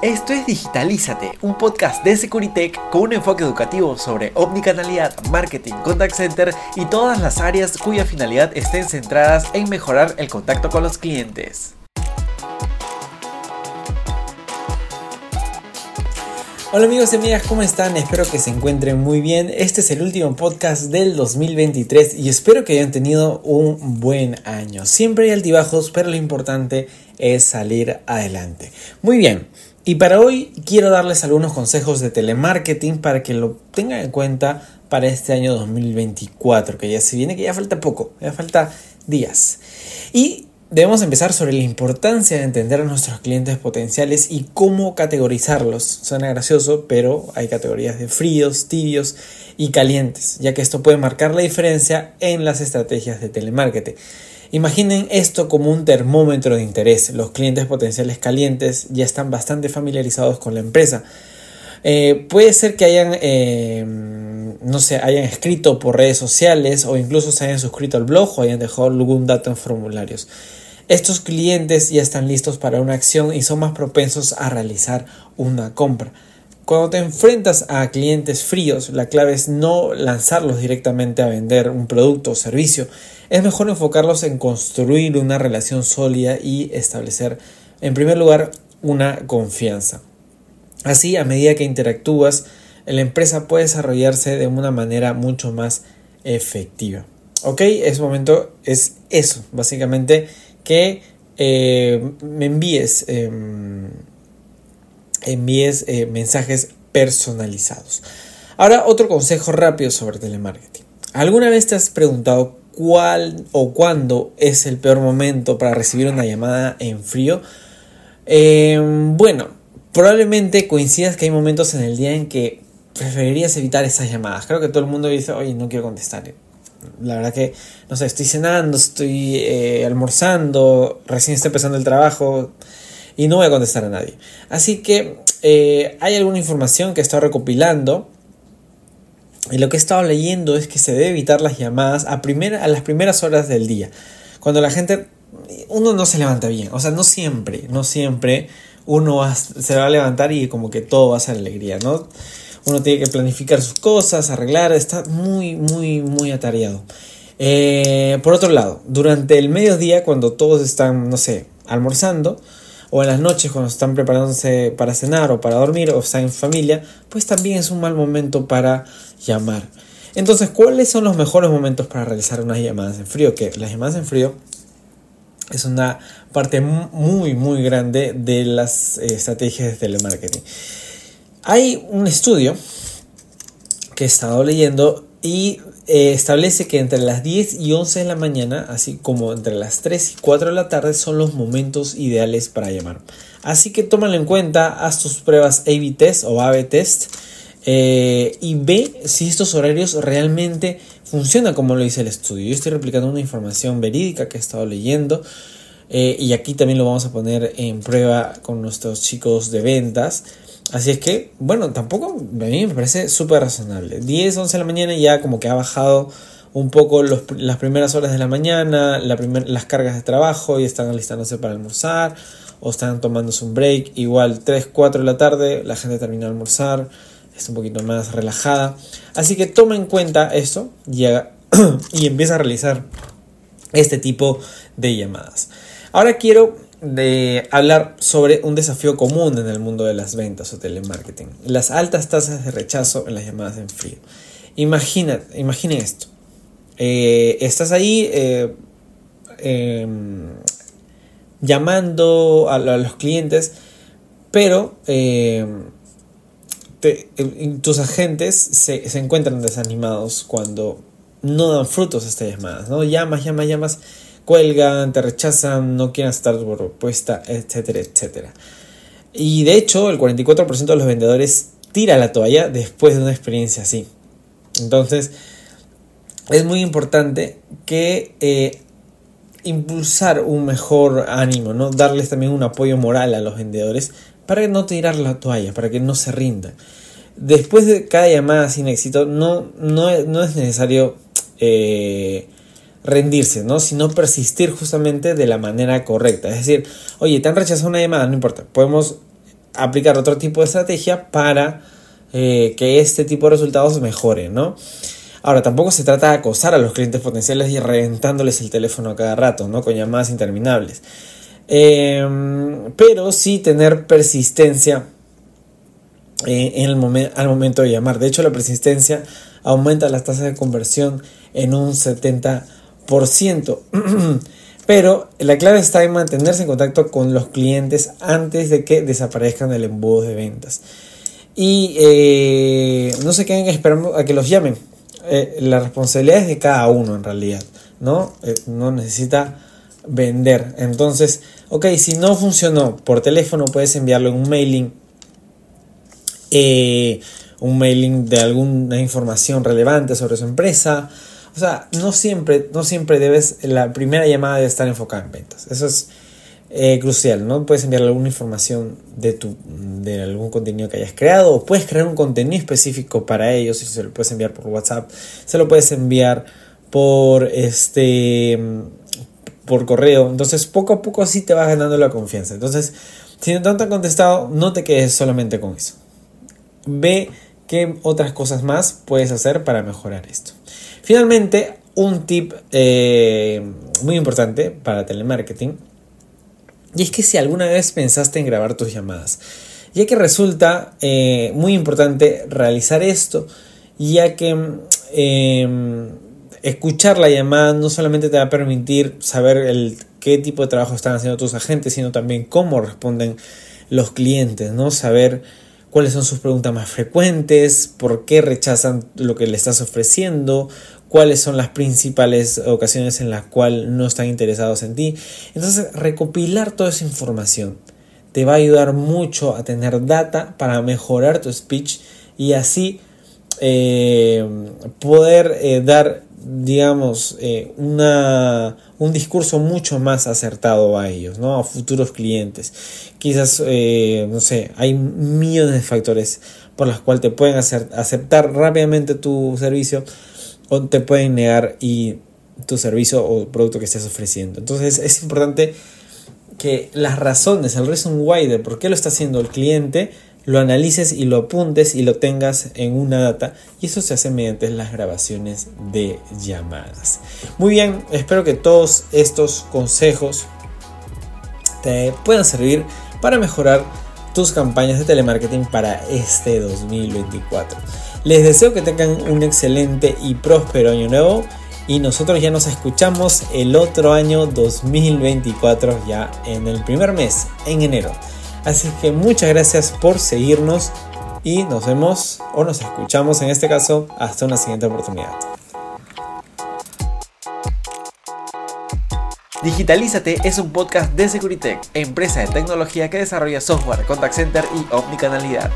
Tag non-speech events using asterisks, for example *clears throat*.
Esto es Digitalízate, un podcast de Securitech con un enfoque educativo sobre omnicanalidad, marketing, contact center y todas las áreas cuya finalidad estén centradas en mejorar el contacto con los clientes. Hola amigos y amigas, ¿cómo están? Espero que se encuentren muy bien. Este es el último podcast del 2023 y espero que hayan tenido un buen año. Siempre hay altibajos, pero lo importante es salir adelante. Muy bien, y para hoy quiero darles algunos consejos de telemarketing para que lo tengan en cuenta para este año 2024, que ya se viene, que ya falta poco, ya falta días. Y debemos empezar sobre la importancia de entender a nuestros clientes potenciales y cómo categorizarlos. Suena gracioso, pero hay categorías de fríos, tibios y calientes, ya que esto puede marcar la diferencia en las estrategias de telemarketing. Imaginen esto como un termómetro de interés. Los clientes potenciales calientes ya están bastante familiarizados con la empresa. Eh, puede ser que hayan, eh, no sé, hayan escrito por redes sociales o incluso se hayan suscrito al blog o hayan dejado algún dato en formularios. Estos clientes ya están listos para una acción y son más propensos a realizar una compra. Cuando te enfrentas a clientes fríos, la clave es no lanzarlos directamente a vender un producto o servicio. Es mejor enfocarlos en construir una relación sólida y establecer, en primer lugar, una confianza. Así, a medida que interactúas, la empresa puede desarrollarse de una manera mucho más efectiva. Ok, ese momento es eso, básicamente que eh, me envíes em, envíes eh, mensajes personalizados. Ahora, otro consejo rápido sobre telemarketing. ¿Alguna vez te has preguntado cuál o cuándo es el peor momento para recibir una llamada en frío? Em, bueno, probablemente coincidas que hay momentos en el día en que preferirías evitar esas llamadas. Creo que todo el mundo dice, oye, no quiero contestar. La verdad que, no sé, estoy cenando, estoy eh, almorzando, recién estoy empezando el trabajo y no voy a contestar a nadie. Así que eh, hay alguna información que he estado recopilando y lo que he estado leyendo es que se debe evitar las llamadas a, a las primeras horas del día. Cuando la gente, uno no se levanta bien, o sea, no siempre, no siempre uno se va a levantar y como que todo va a ser alegría, ¿no? Uno tiene que planificar sus cosas, arreglar, está muy, muy, muy atareado. Eh, por otro lado, durante el mediodía, cuando todos están, no sé, almorzando, o en las noches cuando están preparándose para cenar o para dormir o están en familia, pues también es un mal momento para llamar. Entonces, ¿cuáles son los mejores momentos para realizar unas llamadas en frío? Que las llamadas en frío es una parte muy, muy grande de las eh, estrategias de telemarketing. Hay un estudio que he estado leyendo y eh, establece que entre las 10 y 11 de la mañana, así como entre las 3 y 4 de la tarde, son los momentos ideales para llamar. Así que tómalo en cuenta, haz tus pruebas A-B test o A-B test eh, y ve si estos horarios realmente funcionan como lo dice el estudio. Yo estoy replicando una información verídica que he estado leyendo. Eh, y aquí también lo vamos a poner en prueba con nuestros chicos de ventas. Así es que, bueno, tampoco a mí me parece súper razonable. 10, 11 de la mañana ya como que ha bajado un poco las primeras horas de la mañana, la las cargas de trabajo y están alistándose para almorzar o están tomándose un break. Igual 3, 4 de la tarde la gente termina de almorzar, está un poquito más relajada. Así que toma en cuenta esto y, *clears throat* y empieza a realizar este tipo de llamadas. Ahora quiero de hablar sobre un desafío común en el mundo de las ventas o telemarketing, las altas tasas de rechazo en las llamadas en frío. Imagina, imaginen esto. Eh, estás ahí eh, em, llamando a, los clientes, pero em, tus agentes se, se, encuentran desanimados cuando no dan frutos a estas llamadas, ¿no? Llamas, llamas, llamas cuelgan, te rechazan, no quieren aceptar tu propuesta, etcétera, etcétera. Y de hecho, el 44% de los vendedores tira la toalla después de una experiencia así. Entonces, es muy importante que eh, impulsar un mejor ánimo, ¿no? Darles también un apoyo moral a los vendedores para no tirar la toalla, para que no se rindan. Después de cada llamada sin éxito, no, no, no es necesario eh, rendirse, ¿no? Sino persistir justamente de la manera correcta. Es decir, oye, te han rechazado una llamada, no importa, podemos aplicar otro tipo de estrategia para eh, que este tipo de resultados mejore, ¿no? Ahora, tampoco se trata de acosar a los clientes potenciales y reventándoles el teléfono a cada rato, ¿no? Con llamadas interminables. Em, pero sí tener persistencia eh, en el al momento de llamar. De hecho, la persistencia aumenta las tasas de conversión en un 70%. *clears throat* Pero la clave está en mantenerse en contacto con los clientes antes de que desaparezcan del embudo de ventas. Y eh, no se queden esperando a que los llamen. Eh, la responsabilidad es de cada uno en realidad. ¿no? no necesita vender. Entonces, ok, si no funcionó por teléfono, puedes enviarle un mailing. Eh, un mailing de alguna información relevante sobre su empresa. O sea, no siempre, no siempre debes, la primera llamada debe estar enfocada en ventas. Eso es eh, crucial, ¿no? Puedes enviar alguna información de, tu, de algún contenido que hayas creado o puedes crear un contenido específico para ellos y se lo puedes enviar por WhatsApp, se lo puedes enviar por este por correo. Entonces, poco a poco así te vas ganando la confianza. Entonces, si no te han contestado, no te quedes solamente con eso. Ve qué otras cosas más puedes hacer para mejorar esto. Finalmente, un tip eh, muy importante para telemarketing. Y es que si alguna vez pensaste en grabar tus llamadas, ya que resulta eh, muy importante realizar esto, ya que em, escuchar la llamada no solamente te va a permitir saber qué tipo de trabajo están haciendo tus agentes, sino también cómo responden los clientes, ¿no? Saber cuáles son sus preguntas más frecuentes, por qué rechazan lo que le estás ofreciendo, cuáles son las principales ocasiones en las cuales no están interesados en ti. Entonces, recopilar toda esa información te va a ayudar mucho a tener data para mejorar tu speech y así eh, poder eh, dar digamos, eh, una, un discurso mucho más acertado a ellos, ¿no? A futuros clientes. Quizás, no sé, hay millones de factores por los cuales te pueden hacer, aceptar rápidamente tu servicio o te pueden negar y tu servicio o producto que estés ofreciendo. Entonces es importante que las razones, el reason why de por qué lo está haciendo el cliente, lo analices y lo apuntes y lo tengas en una data y eso se hace mediante las grabaciones de llamadas. Muy bien, espero que todos estos consejos te puedan servir para mejorar tus campañas de telemarketing para este 2024. Les deseo que tengan un excelente y próspero año nuevo y nosotros ya nos escuchamos el otro año 2024 ya en el primer mes, en enero. Así que muchas gracias por seguirnos y nos vemos o nos escuchamos en este caso hasta una siguiente oportunidad. Digitalízate es un podcast de Securitech, empresa de tecnología que desarrolla software, contact center y omnicanalidad.